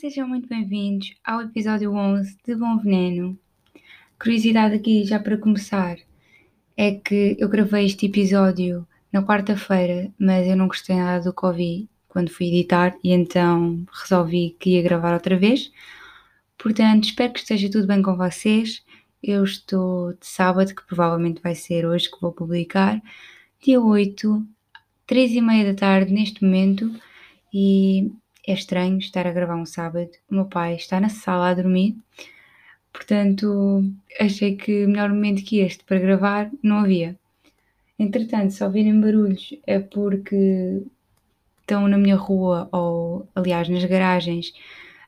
sejam muito bem-vindos ao episódio 11 de Bom Veneno. Curiosidade aqui já para começar é que eu gravei este episódio na quarta-feira, mas eu não gostei nada do que ouvi quando fui editar e então resolvi que ia gravar outra vez. Portanto, espero que esteja tudo bem com vocês. Eu estou de sábado, que provavelmente vai ser hoje que vou publicar, dia 8, 3 e meia da tarde neste momento, e é estranho estar a gravar um sábado. O meu pai está na sala a dormir, portanto achei que melhor momento que este para gravar não havia. Entretanto, se ouvirem barulhos é porque estão na minha rua ou, aliás, nas garagens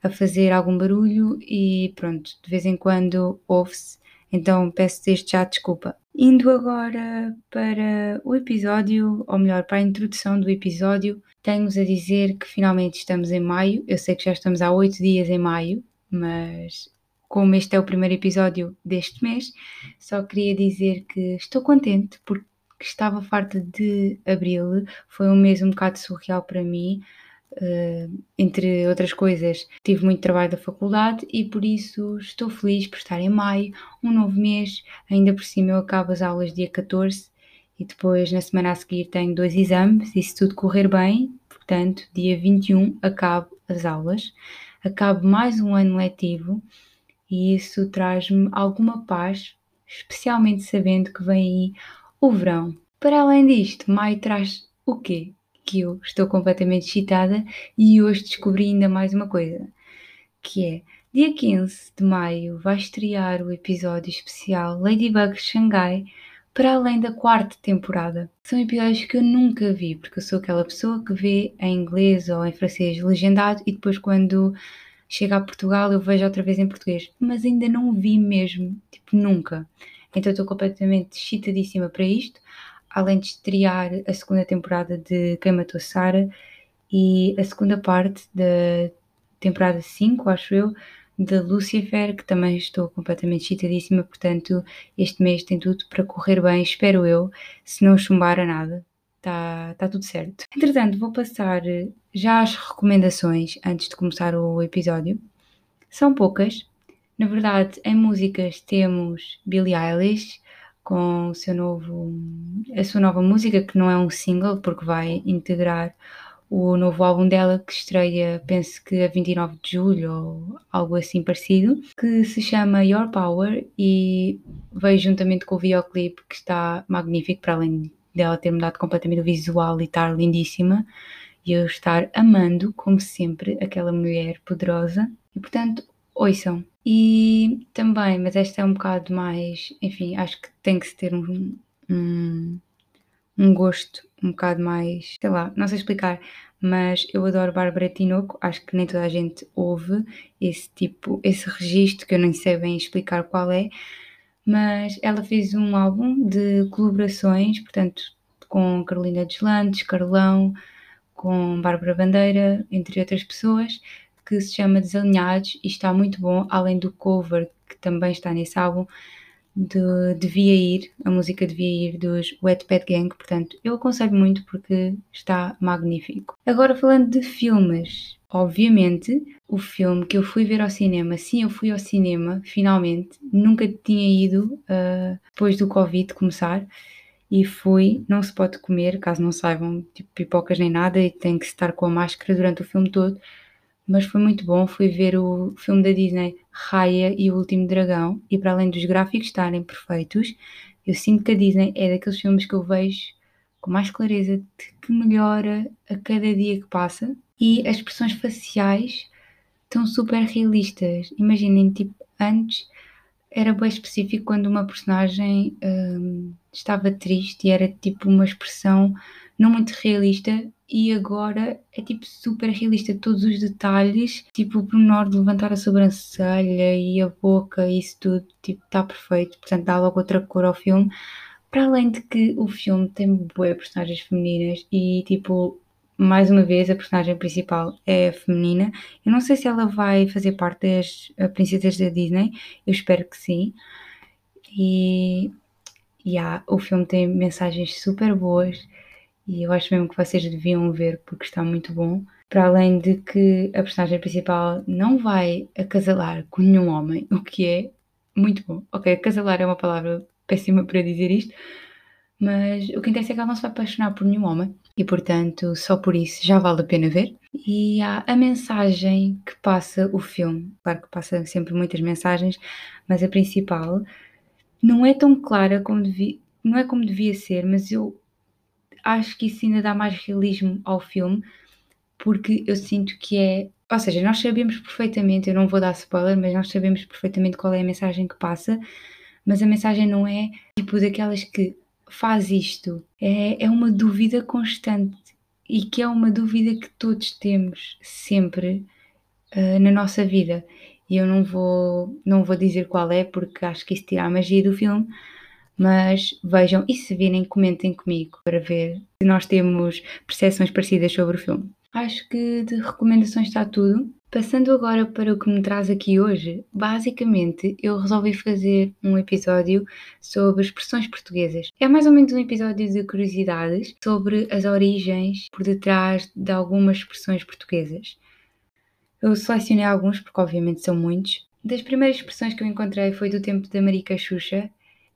a fazer algum barulho e pronto, de vez em quando ouve-se, então peço desde já desculpa. Indo agora para o episódio, ou melhor, para a introdução do episódio, tenho-vos a dizer que finalmente estamos em maio. Eu sei que já estamos há oito dias em maio, mas como este é o primeiro episódio deste mês, só queria dizer que estou contente porque estava farta de abril. Foi um mês um bocado surreal para mim. Uh, entre outras coisas, tive muito trabalho da faculdade e por isso estou feliz por estar em maio, um novo mês. Ainda por cima, eu acabo as aulas dia 14 e depois na semana a seguir tenho dois exames, e se tudo correr bem, portanto, dia 21 acabo as aulas, acabo mais um ano letivo e isso traz-me alguma paz, especialmente sabendo que vem aí o verão. Para além disto, maio traz o quê? Que eu estou completamente excitada e hoje descobri ainda mais uma coisa, que é dia 15 de maio vai estrear o episódio especial Ladybug Shanghai para além da quarta temporada. São episódios que eu nunca vi, porque eu sou aquela pessoa que vê em inglês ou em francês legendado e depois quando chega a Portugal eu vejo outra vez em português. Mas ainda não vi mesmo, tipo, nunca. Então estou completamente excitadíssima para isto, além de estrear a segunda temporada de Quem Matou Sarah e a segunda parte da temporada 5, acho eu, de Lucifer, que também estou completamente excitadíssima, portanto, este mês tem tudo para correr bem, espero eu, se não chumbar a nada. Está tá tudo certo. Entretanto, vou passar já as recomendações antes de começar o episódio. São poucas. Na verdade, em músicas temos Billie Eilish com o seu novo, a sua nova música, que não é um single, porque vai integrar o novo álbum dela que estreia, penso que a 29 de julho ou algo assim parecido, que se chama Your Power e veio juntamente com o videoclipe que está magnífico, para além dela ter mudado completamente o visual e estar lindíssima e eu estar amando, como sempre, aquela mulher poderosa. E portanto, ouçam. E também, mas esta é um bocado mais, enfim, acho que tem que se ter um, um um gosto um bocado mais, sei lá, não sei explicar, mas eu adoro Bárbara Tinoco, acho que nem toda a gente ouve esse tipo, esse registro que eu nem sei bem explicar qual é, mas ela fez um álbum de colaborações, portanto, com Carolina Deslandes, Carlão, com Bárbara Bandeira, entre outras pessoas, que se chama Desalinhados e está muito bom, além do cover que também está nesse álbum, de Devia Ir, a música Devia Ir dos Wet Pet Gang, portanto eu aconselho muito porque está magnífico. Agora falando de filmes, obviamente o filme que eu fui ver ao cinema, sim eu fui ao cinema, finalmente, nunca tinha ido uh, depois do Covid começar e fui, não se pode comer, caso não saibam, tipo pipocas nem nada e tem que estar com a máscara durante o filme todo, mas foi muito bom. Fui ver o filme da Disney Raya e o Último Dragão, e para além dos gráficos estarem perfeitos, eu sinto que a Disney é daqueles filmes que eu vejo com mais clareza, que melhora a cada dia que passa, e as expressões faciais estão super realistas. Imaginem, tipo, antes era bem específico quando uma personagem hum, estava triste e era tipo uma expressão não muito realista e agora é tipo super realista, todos os detalhes, tipo o pormenor de levantar a sobrancelha e a boca, isso tudo, tipo, está perfeito, portanto dá logo outra cor ao filme. Para além de que o filme tem boas personagens femininas e tipo, mais uma vez a personagem principal é feminina. Eu não sei se ela vai fazer parte das princesas da Disney, eu espero que sim. E yeah, o filme tem mensagens super boas e eu acho mesmo que vocês deviam ver porque está muito bom. Para além de que a personagem principal não vai acasalar com nenhum homem, o que é muito bom. Ok, acasalar é uma palavra péssima para dizer isto, mas o que interessa é que ela não se vai apaixonar por nenhum homem e, portanto, só por isso já vale a pena ver. E há a mensagem que passa o filme. Claro que passa sempre muitas mensagens, mas a principal não é tão clara como devia, não é como devia ser, mas eu acho que isso ainda dá mais realismo ao filme, porque eu sinto que é. Ou seja, nós sabemos perfeitamente, eu não vou dar spoiler, mas nós sabemos perfeitamente qual é a mensagem que passa, mas a mensagem não é tipo daquelas que faz isto. É, é uma dúvida constante e que é uma dúvida que todos temos sempre uh, na nossa vida. E eu não vou, não vou dizer qual é, porque acho que isso tira a magia do filme, mas vejam e se virem, comentem comigo para ver se nós temos percepções parecidas sobre o filme. Acho que de recomendações está tudo. Passando agora para o que me traz aqui hoje, basicamente eu resolvi fazer um episódio sobre expressões portuguesas. É mais ou menos um episódio de curiosidades sobre as origens por detrás de algumas expressões portuguesas. Eu selecionei alguns, porque obviamente são muitos. Das primeiras expressões que eu encontrei foi do tempo da Marica Xuxa,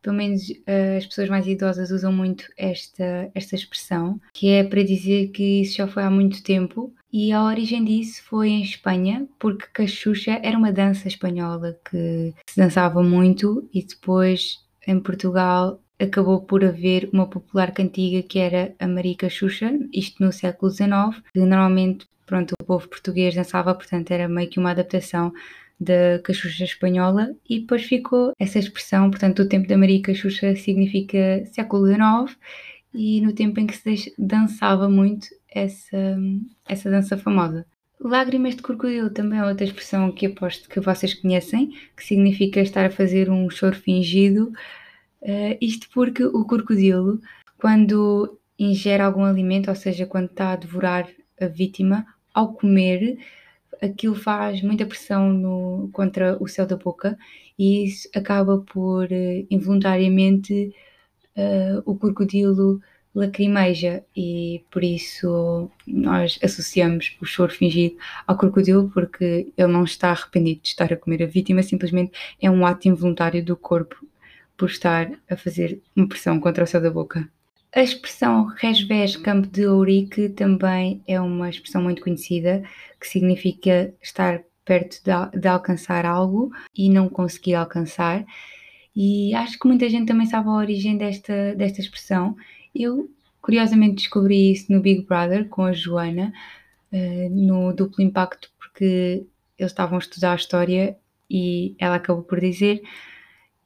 pelo menos uh, as pessoas mais idosas usam muito esta, esta expressão, que é para dizer que isso já foi há muito tempo. E a origem disso foi em Espanha, porque cachucha era uma dança espanhola que se dançava muito e depois em Portugal acabou por haver uma popular cantiga que era a Marica Xuxa, isto no século XIX, que normalmente pronto, o povo português dançava, portanto era meio que uma adaptação da cachucha espanhola e depois ficou essa expressão, portanto, o tempo da Maria Cachucha significa século XIX e no tempo em que se dançava muito essa, essa dança famosa. Lágrimas de crocodilo também é outra expressão que aposto que vocês conhecem, que significa estar a fazer um choro fingido. Uh, isto porque o crocodilo, quando ingere algum alimento, ou seja, quando está a devorar a vítima, ao comer, aquilo faz muita pressão no, contra o céu da boca e isso acaba por uh, involuntariamente uh, o crocodilo lacrimeja e por isso nós associamos o choro fingido ao crocodilo porque ele não está arrependido de estar a comer a vítima, simplesmente é um ato involuntário do corpo por estar a fazer uma pressão contra o céu da boca. A expressão resvés campo de ourique também é uma expressão muito conhecida, que significa estar perto de, de, alcançar algo e não conseguir alcançar. E acho que muita gente também sabe a origem desta, desta expressão. Eu, curiosamente, descobri isso no Big Brother com a Joana, uh, no duplo impacto, porque eles estavam a estudar a história e ela acabou por dizer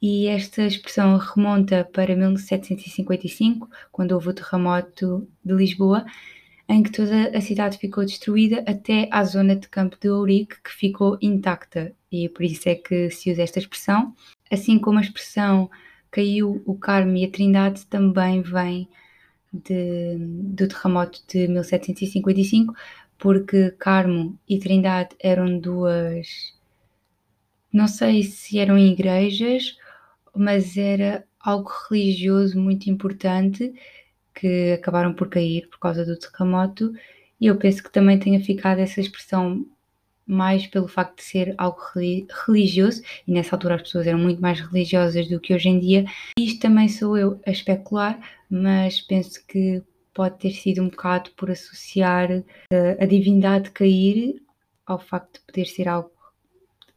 e esta expressão remonta para 1755, quando houve o terremoto de Lisboa, em que toda a cidade ficou destruída até à zona de Campo de Ourique, que ficou intacta, e por isso é que se usa esta expressão. Assim como a expressão caiu o Carmo e a Trindade também vem de, do terremoto de 1755, porque Carmo e Trindade eram duas, não sei se eram igrejas mas era algo religioso muito importante que acabaram por cair por causa do terremoto e eu penso que também tenha ficado essa expressão mais pelo facto de ser algo religioso e nessa altura as pessoas eram muito mais religiosas do que hoje em dia. Isto também sou eu a especular, mas penso que pode ter sido um bocado por associar a, a divindade cair ao facto de poder ser algo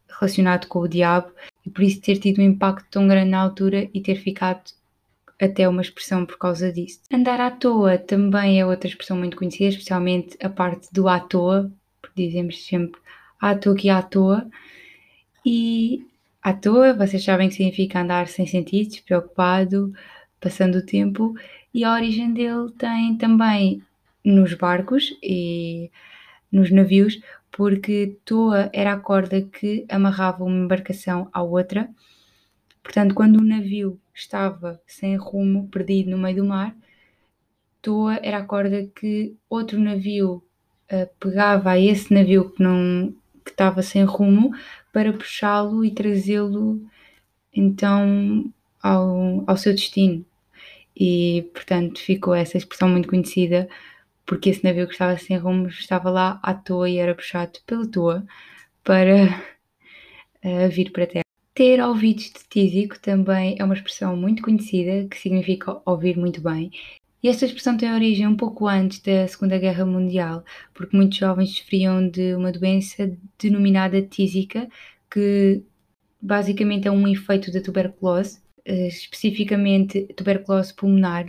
relacionado com o diabo e por isso ter tido um impacto tão grande na altura e ter ficado até uma expressão por causa disso. Andar à toa também é outra expressão muito conhecida, especialmente a parte do à toa, porque dizemos sempre à toa que à toa. E à toa, vocês sabem que significa andar sem sentido, despreocupado, passando o tempo, e a origem dele tem também nos barcos e nos navios, porque toa era a corda que amarrava uma embarcação à outra. Portanto, quando o navio estava sem rumo, perdido no meio do mar, toa era a corda que outro navio uh, pegava a esse navio que não que estava sem rumo para puxá-lo e trazê-lo então ao, ao seu destino. E portanto ficou essa expressão muito conhecida porque esse navio que estava sem rumo estava lá à toa e era puxado pela toa para uh, vir para a Terra. Ter ouvidos de tísico também é uma expressão muito conhecida que significa ouvir muito bem. E esta expressão tem origem um pouco antes da Segunda Guerra Mundial, porque muitos jovens sofriam de uma doença denominada tísica, que basicamente é um efeito da tuberculose, eh, especificamente tuberculose pulmonar,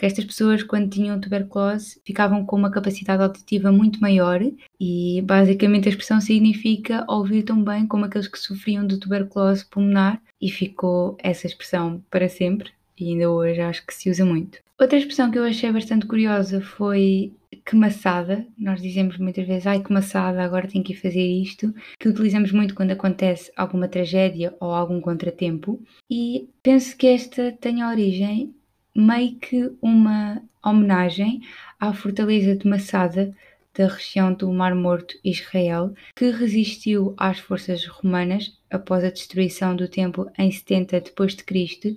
porque estas pessoas, quando tinham tuberculose, ficavam com uma capacidade auditiva muito maior e basicamente a expressão significa ouvir tão bem como aqueles que sofriam de tuberculose pulmonar e ficou essa expressão para sempre e ainda hoje acho que se usa muito. Outra expressão que eu achei bastante curiosa foi que maçada. Nós dizemos muitas vezes, ai que maçada, agora tenho que ir fazer isto, que utilizamos muito quando acontece alguma tragédia ou algum contratempo. E penso que esta tem origem meio que uma homenagem à fortaleza de Massada da região do Mar Morto, Israel, que resistiu às forças romanas após a destruição do templo em 70 depois de Cristo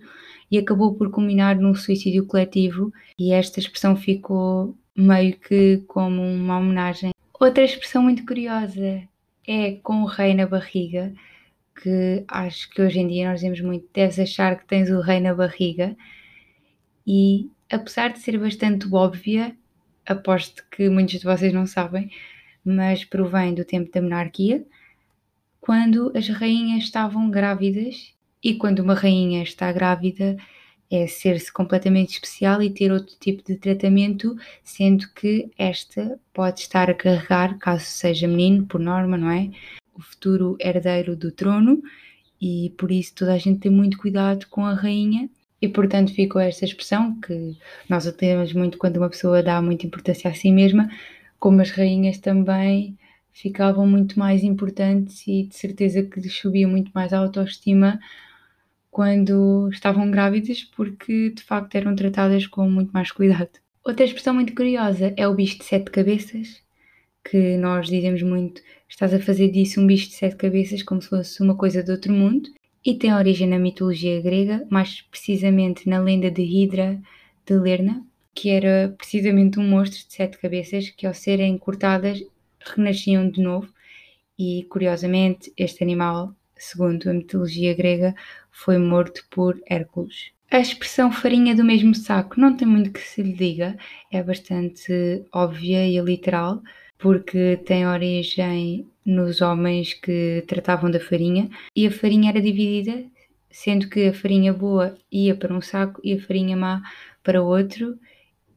e acabou por culminar num suicídio coletivo e esta expressão ficou meio que como uma homenagem. Outra expressão muito curiosa é com o rei na barriga, que acho que hoje em dia nós dizemos muito, deves achar que tens o rei na barriga, e apesar de ser bastante óbvia, aposto que muitos de vocês não sabem, mas provém do tempo da monarquia, quando as rainhas estavam grávidas e quando uma rainha está grávida é ser-se completamente especial e ter outro tipo de tratamento, sendo que esta pode estar a carregar, caso seja menino, por norma, não é? O futuro herdeiro do trono e por isso toda a gente tem muito cuidado com a rainha e portanto ficou esta expressão que nós utilizamos muito quando uma pessoa dá muita importância a si mesma, como as rainhas também ficavam muito mais importantes e de certeza que lhes subia muito mais a autoestima quando estavam grávidas, porque de facto eram tratadas com muito mais cuidado. Outra expressão muito curiosa é o bicho de sete cabeças, que nós dizemos muito, estás a fazer disso um bicho de sete cabeças como se fosse uma coisa de outro mundo e tem origem na mitologia grega, mais precisamente na lenda de Hidra de Lerna, que era precisamente um monstro de sete cabeças que, ao serem cortadas, renasciam de novo. E curiosamente, este animal, segundo a mitologia grega, foi morto por Hércules. A expressão farinha do mesmo saco não tem muito que se lhe diga, é bastante óbvia e literal, porque tem origem nos homens que tratavam da farinha e a farinha era dividida, sendo que a farinha boa ia para um saco e a farinha má para outro,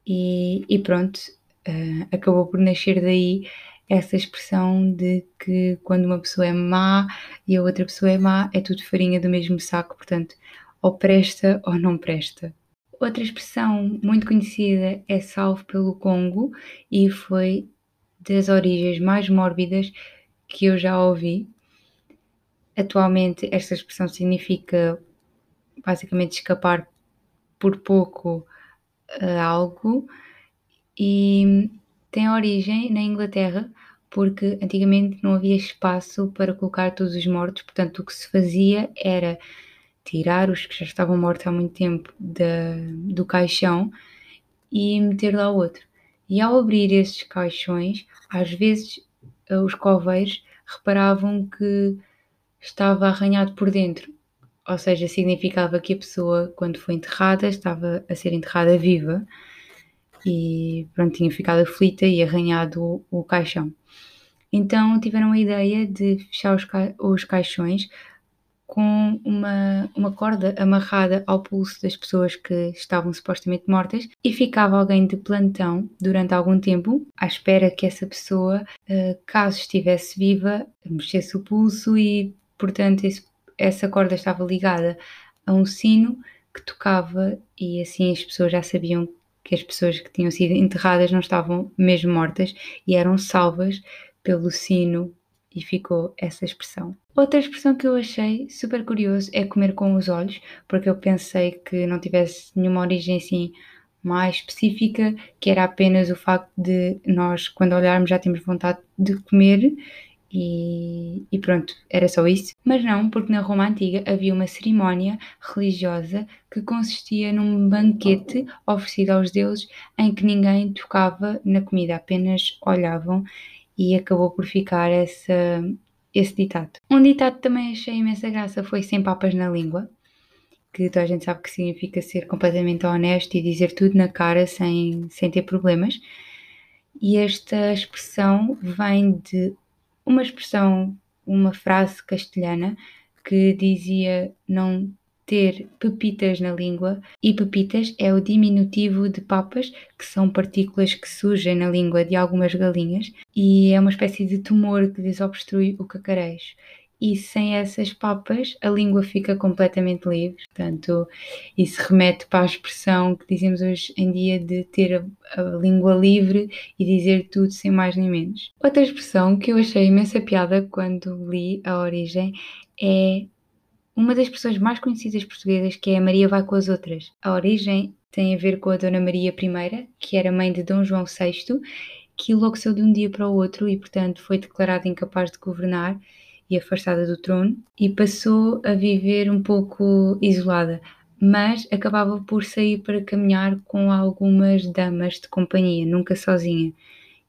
e, e pronto, uh, acabou por nascer daí essa expressão de que quando uma pessoa é má e a outra pessoa é má, é tudo farinha do mesmo saco, portanto, ou presta ou não presta. Outra expressão muito conhecida é salvo pelo Congo e foi das origens mais mórbidas que eu já ouvi. Atualmente, esta expressão significa basicamente escapar por pouco a algo e tem origem na Inglaterra porque antigamente não havia espaço para colocar todos os mortos, portanto, o que se fazia era tirar os que já estavam mortos há muito tempo do caixão e meter lá outro. E ao abrir esses caixões, às vezes eh, os coveiros reparavam que estava arranhado por dentro, ou seja, significava que a pessoa, quando foi enterrada, estava a ser enterrada viva e pronto, tinha ficado aflita e arranhado o, o caixão. Então tiveram a ideia de fechar os, ca os caixões com uma, uma corda amarrada ao pulso das pessoas que estavam supostamente mortas e ficava alguém de plantão durante algum tempo à espera que essa pessoa, eh, caso estivesse viva, mexesse o pulso e, portanto, esse, essa corda estava ligada a um sino que tocava e assim as pessoas já sabiam que as pessoas que tinham sido enterradas não estavam mesmo mortas e eram salvas pelo sino e ficou essa expressão. Outra expressão que eu achei super curioso é comer com os olhos, porque eu pensei que não tivesse nenhuma origem assim mais específica, que era apenas o facto de nós, quando olharmos, já temos vontade de comer e, e, pronto, era só isso. Mas não, porque na Roma Antiga havia uma cerimónia religiosa que consistia num banquete oferecido aos deuses em que ninguém tocava na comida, apenas olhavam e acabou por ficar essa, esse ditado. Um ditado que também achei imensa graça foi sem papas na língua, que toda a gente sabe que significa ser completamente honesto e dizer tudo na cara sem, sem ter problemas. E esta expressão vem de uma expressão, uma frase castelhana que dizia não ter pepitas na língua e pepitas é o diminutivo de papas, que são partículas que surgem na língua de algumas galinhas e é uma espécie de tumor que desobstrui o cacarejo e sem essas papas a língua fica completamente livre. Portanto, isso remete para a expressão que dizemos hoje em dia de ter a, a, língua livre e dizer tudo sem mais nem menos. Outra expressão que eu achei imensa piada quando li a origem é uma das expressões mais conhecidas portuguesas que é a Maria vai com as outras. A origem tem a ver com a Dona Maria I, que era mãe de Dom João VI, que enlouqueceu de um dia para o outro e, portanto, foi declarada incapaz de governar e afastada do trono e passou a viver um pouco isolada, mas acabava por sair para caminhar com algumas damas de companhia, nunca sozinha.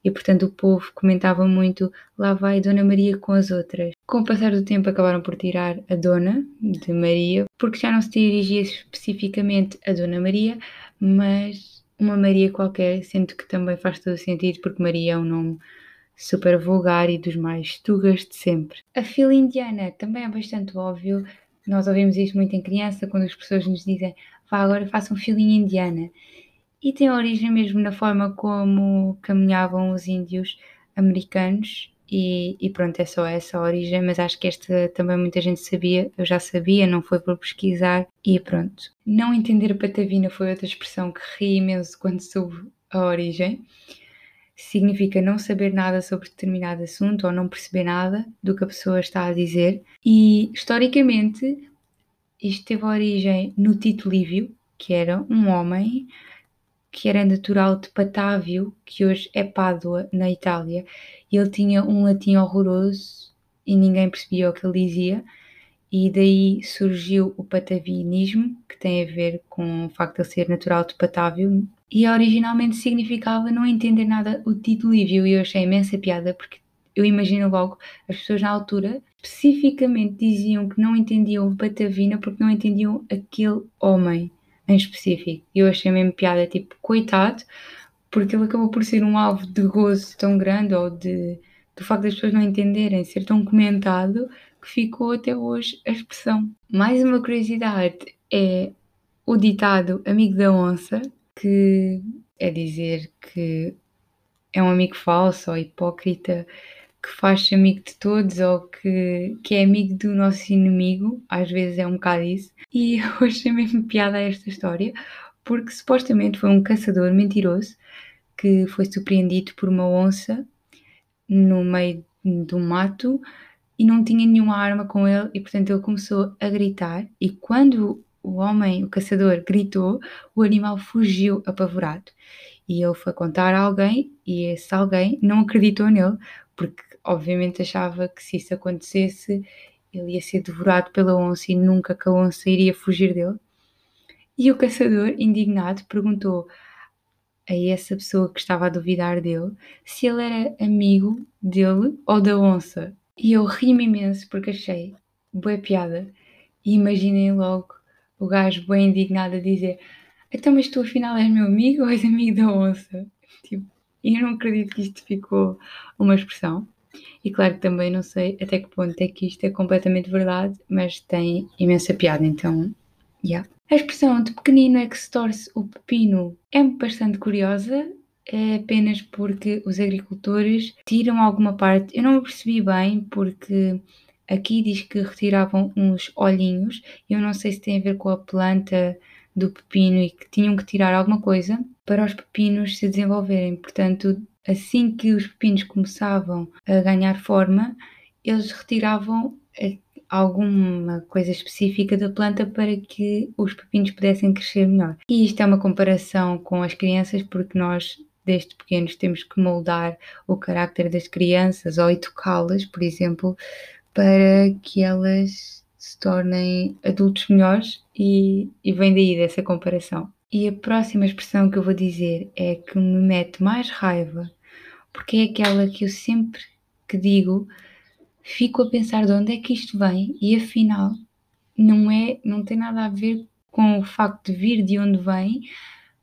E portanto o povo comentava muito: lá vai Dona Maria com as outras. Com o passar do tempo acabaram por tirar a Dona de Maria, porque já não se dirigia especificamente a Dona Maria, mas uma Maria qualquer, sendo que também faz todo sentido, porque Maria é um nome super vulgar e dos mais tugas de sempre. A fila indiana também é bastante óbvio. Nós ouvimos isto muito em criança, quando as pessoas nos dizem vá agora façam filinha indiana. E tem origem mesmo na forma como caminhavam os índios americanos e, e, pronto, é só essa a origem, mas acho que esta também muita gente sabia, eu já sabia, não foi por pesquisar e pronto. Não entender patavina foi outra expressão que ri imenso quando soube a origem significa não saber nada sobre determinado assunto ou não perceber nada do que a pessoa está a dizer. E historicamente, isto teve origem no Tito Livio, que era um homem que era natural de Patávio, que hoje é Pádua, na Itália. E ele tinha um latim horroroso e ninguém percebia o que ele dizia. E daí surgiu o patavinismo, que tem a ver com o facto de ele ser natural de Patávio, e originalmente significava não entender nada o título Livio e eu achei imensa piada porque eu imagino logo as pessoas na altura especificamente diziam que não entendiam Batavina porque não entendiam aquele homem em específico. E eu achei mesmo piada, tipo, coitado, porque ele acabou por ser um alvo de gozo tão grande ou de do facto das pessoas não entenderem, ser tão comentado que ficou até hoje a expressão. Mais uma curiosidade é o ditado amigo da onça, que é dizer que é um amigo falso ou hipócrita que faz-se amigo de todos ou que, que é amigo do nosso inimigo, às vezes é um bocado isso. E eu achei mesmo piada esta história, porque supostamente foi um caçador mentiroso que foi surpreendido por uma onça no meio do mato e não tinha nenhuma arma com ele e portanto ele começou a gritar e quando o homem, o caçador, gritou, o animal fugiu apavorado. E ele foi contar a alguém, e esse alguém não acreditou nele, porque obviamente achava que se isso acontecesse, ele ia ser devorado pela onça e nunca que a onça iria fugir dele. E o caçador, indignado, perguntou a essa pessoa que estava a duvidar dele se ele era amigo dele ou da onça. E eu ri-me imenso porque achei boa piada. E imaginei logo o gajo bem indignado a dizer então mas tu afinal és meu amigo ou és amigo da onça? Tipo, e eu não acredito que isto ficou uma expressão. E claro que também não sei até que ponto é que isto é completamente verdade, mas tem imensa piada, então, yeah. A expressão de pequenino é que se torce o pepino é bastante curiosa, é apenas porque os agricultores tiram alguma parte. Eu não percebi bem porque Aqui diz que retiravam uns olhinhos, eu não sei se tem a ver com a planta do pepino e que tinham que tirar alguma coisa para os pepinos se desenvolverem. Portanto, assim que os pepinos começavam a ganhar forma, eles retiravam eh, alguma coisa específica da planta para que os pepinos pudessem crescer melhor. E isto é uma comparação com as crianças, porque nós desde pequenos temos que moldar o carácter das crianças ou educá-las, por exemplo, para que elas se tornem adultos melhores e, e vem daí dessa comparação. E a próxima expressão que eu vou dizer é que me mete mais raiva, porque é aquela que eu sempre que digo fico a pensar de onde é que isto vem e afinal não é, não tem nada a ver com o facto de vir de onde vem,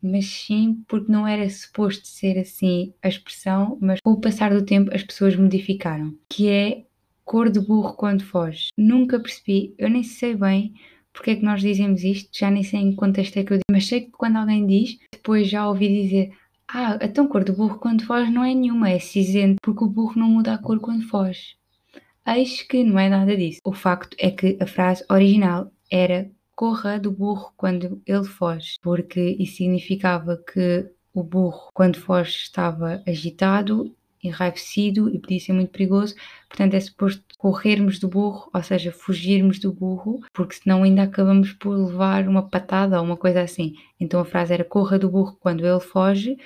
mas sim porque não era suposto ser assim a expressão, mas com o passar do tempo as pessoas modificaram, que é cor de burro quando foge. Nunca percebi, eu nem sei bem porque é que nós dizemos isto, já nem sei em que contexto é que eu digo, mas sei que quando alguém diz, depois já ouvi dizer ah, a tão cor do burro quando foge não é nenhuma, é cinzento, porque o burro não muda a cor quando foge. Eis que não é nada disso. O facto é que a frase original era corra do burro quando ele foge, porque isso significava que o burro, quando foge, estava agitado, enraivecido e podia ser muito perigoso. Portanto, é suposto corrermos do burro, ou seja, fugirmos do burro, porque senão ainda acabamos por levar uma patada ou uma coisa assim. Então a frase era corra do burro quando ele foge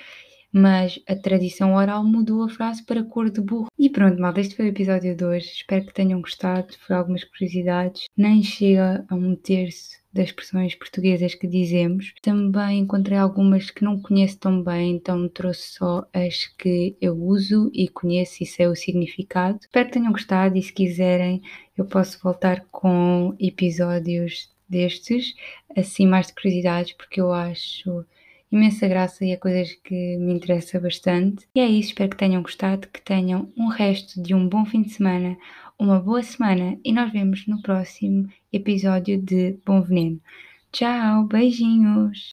mas a tradição oral mudou a frase para cor de burro. E pronto, malta, este foi o episódio de hoje. Espero que tenham gostado. Foi algumas curiosidades. Nem chega a um terço das expressões portuguesas que dizemos. Também encontrei algumas que não conheço tão bem, então trouxe só as que eu uso e conheço e sei o significado. Espero que tenham gostado e se quiserem eu posso voltar com episódios destes, assim mais de curiosidades, porque eu acho imensa graça e é coisas que me interessa bastante. E é isso, espero que tenham gostado, que tenham um resto de um bom fim de semana, uma boa semana e nós vemos no próximo episódio de Bom Veneno. Tchau, beijinhos!